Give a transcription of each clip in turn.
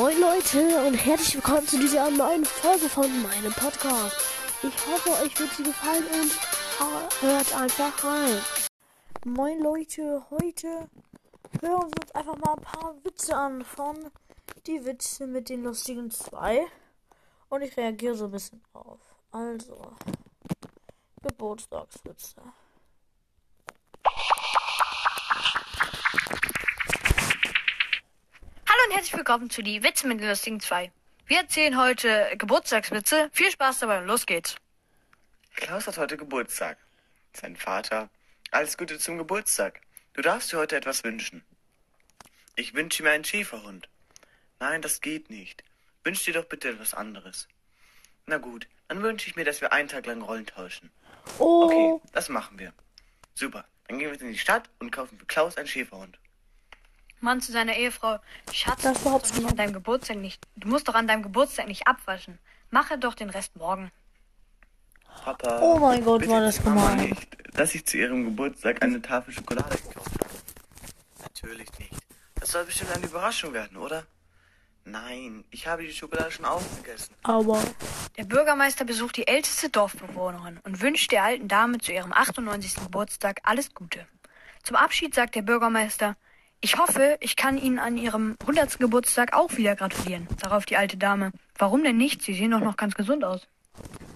Moin Leute und herzlich willkommen zu dieser neuen Folge von meinem Podcast. Ich hoffe, euch wird sie gefallen und hört einfach rein. Moin Leute, heute hören wir uns einfach mal ein paar Witze an von die Witze mit den lustigen zwei. Und ich reagiere so ein bisschen auf. Also, Geburtstagswitze. Und herzlich willkommen zu die Witze mit den lustigen zwei. Wir erzählen heute Geburtstagswitze. Viel Spaß dabei und los geht's. Klaus hat heute Geburtstag. Sein Vater. Alles Gute zum Geburtstag. Du darfst dir heute etwas wünschen. Ich wünsche mir einen Schäferhund. Nein, das geht nicht. Wünsch dir doch bitte etwas anderes. Na gut, dann wünsche ich mir, dass wir einen Tag lang Rollen tauschen. Oh, Okay, das machen wir. Super. Dann gehen wir in die Stadt und kaufen für Klaus einen Schäferhund. Mann zu seiner Ehefrau. Schatz, Das du musst, an deinem Geburtstag nicht, du musst doch an deinem Geburtstag nicht abwaschen. Mache doch den Rest morgen. Papa. Oh mein Gott, bitte war das gemein. nicht, dass ich zu ihrem Geburtstag eine Tafel Schokolade gekauft habe. Natürlich nicht. Das soll bestimmt eine Überraschung werden, oder? Nein, ich habe die Schokolade schon aufgegessen. aber Der Bürgermeister besucht die älteste Dorfbewohnerin und wünscht der alten Dame zu ihrem 98. Geburtstag alles Gute. Zum Abschied sagt der Bürgermeister, ich hoffe, ich kann Ihnen an Ihrem 100. Geburtstag auch wieder gratulieren. Darauf die alte Dame, warum denn nicht? Sie sehen doch noch ganz gesund aus.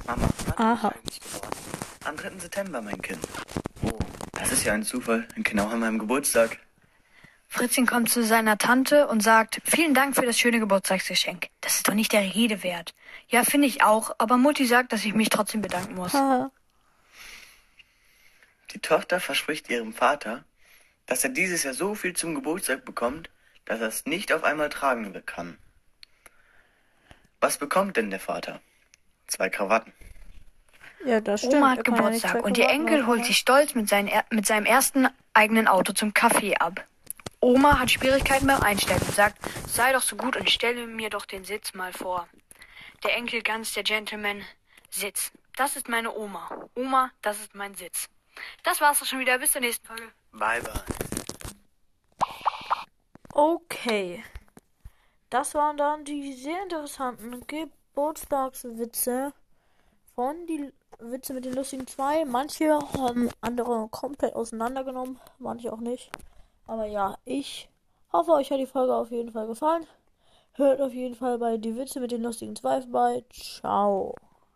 Mama, wann Aha. ich eigentlich geworden? Am 3. September, mein Kind. Oh, das ist ja ein Zufall. Genau an meinem Geburtstag. Fritzchen kommt zu seiner Tante und sagt, vielen Dank für das schöne Geburtstagsgeschenk. Das ist doch nicht der Rede wert. Ja, finde ich auch, aber Mutti sagt, dass ich mich trotzdem bedanken muss. Die Tochter verspricht ihrem Vater, dass er dieses Jahr so viel zum Geburtstag bekommt, dass er es nicht auf einmal tragen kann. Was bekommt denn der Vater? Zwei Krawatten. ja, das stimmt. Oma hat ja Geburtstag und ihr Enkel holt haben. sich stolz mit, seinen, mit seinem ersten eigenen Auto zum Kaffee ab. Oma hat Schwierigkeiten beim Einsteigen und sagt, sei doch so gut und stelle mir doch den Sitz mal vor. Der Enkel ganz der Gentleman, Sitz. Das ist meine Oma. Oma, das ist mein Sitz. Das war's doch schon wieder. Bis zur nächsten Folge. Bye bye. Okay. Das waren dann die sehr interessanten Geburtstagswitze von die Witze mit den lustigen zwei. Manche haben andere komplett auseinandergenommen, manche auch nicht. Aber ja, ich hoffe, euch hat die Folge auf jeden Fall gefallen. Hört auf jeden Fall bei die Witze mit den lustigen zwei vorbei. Ciao.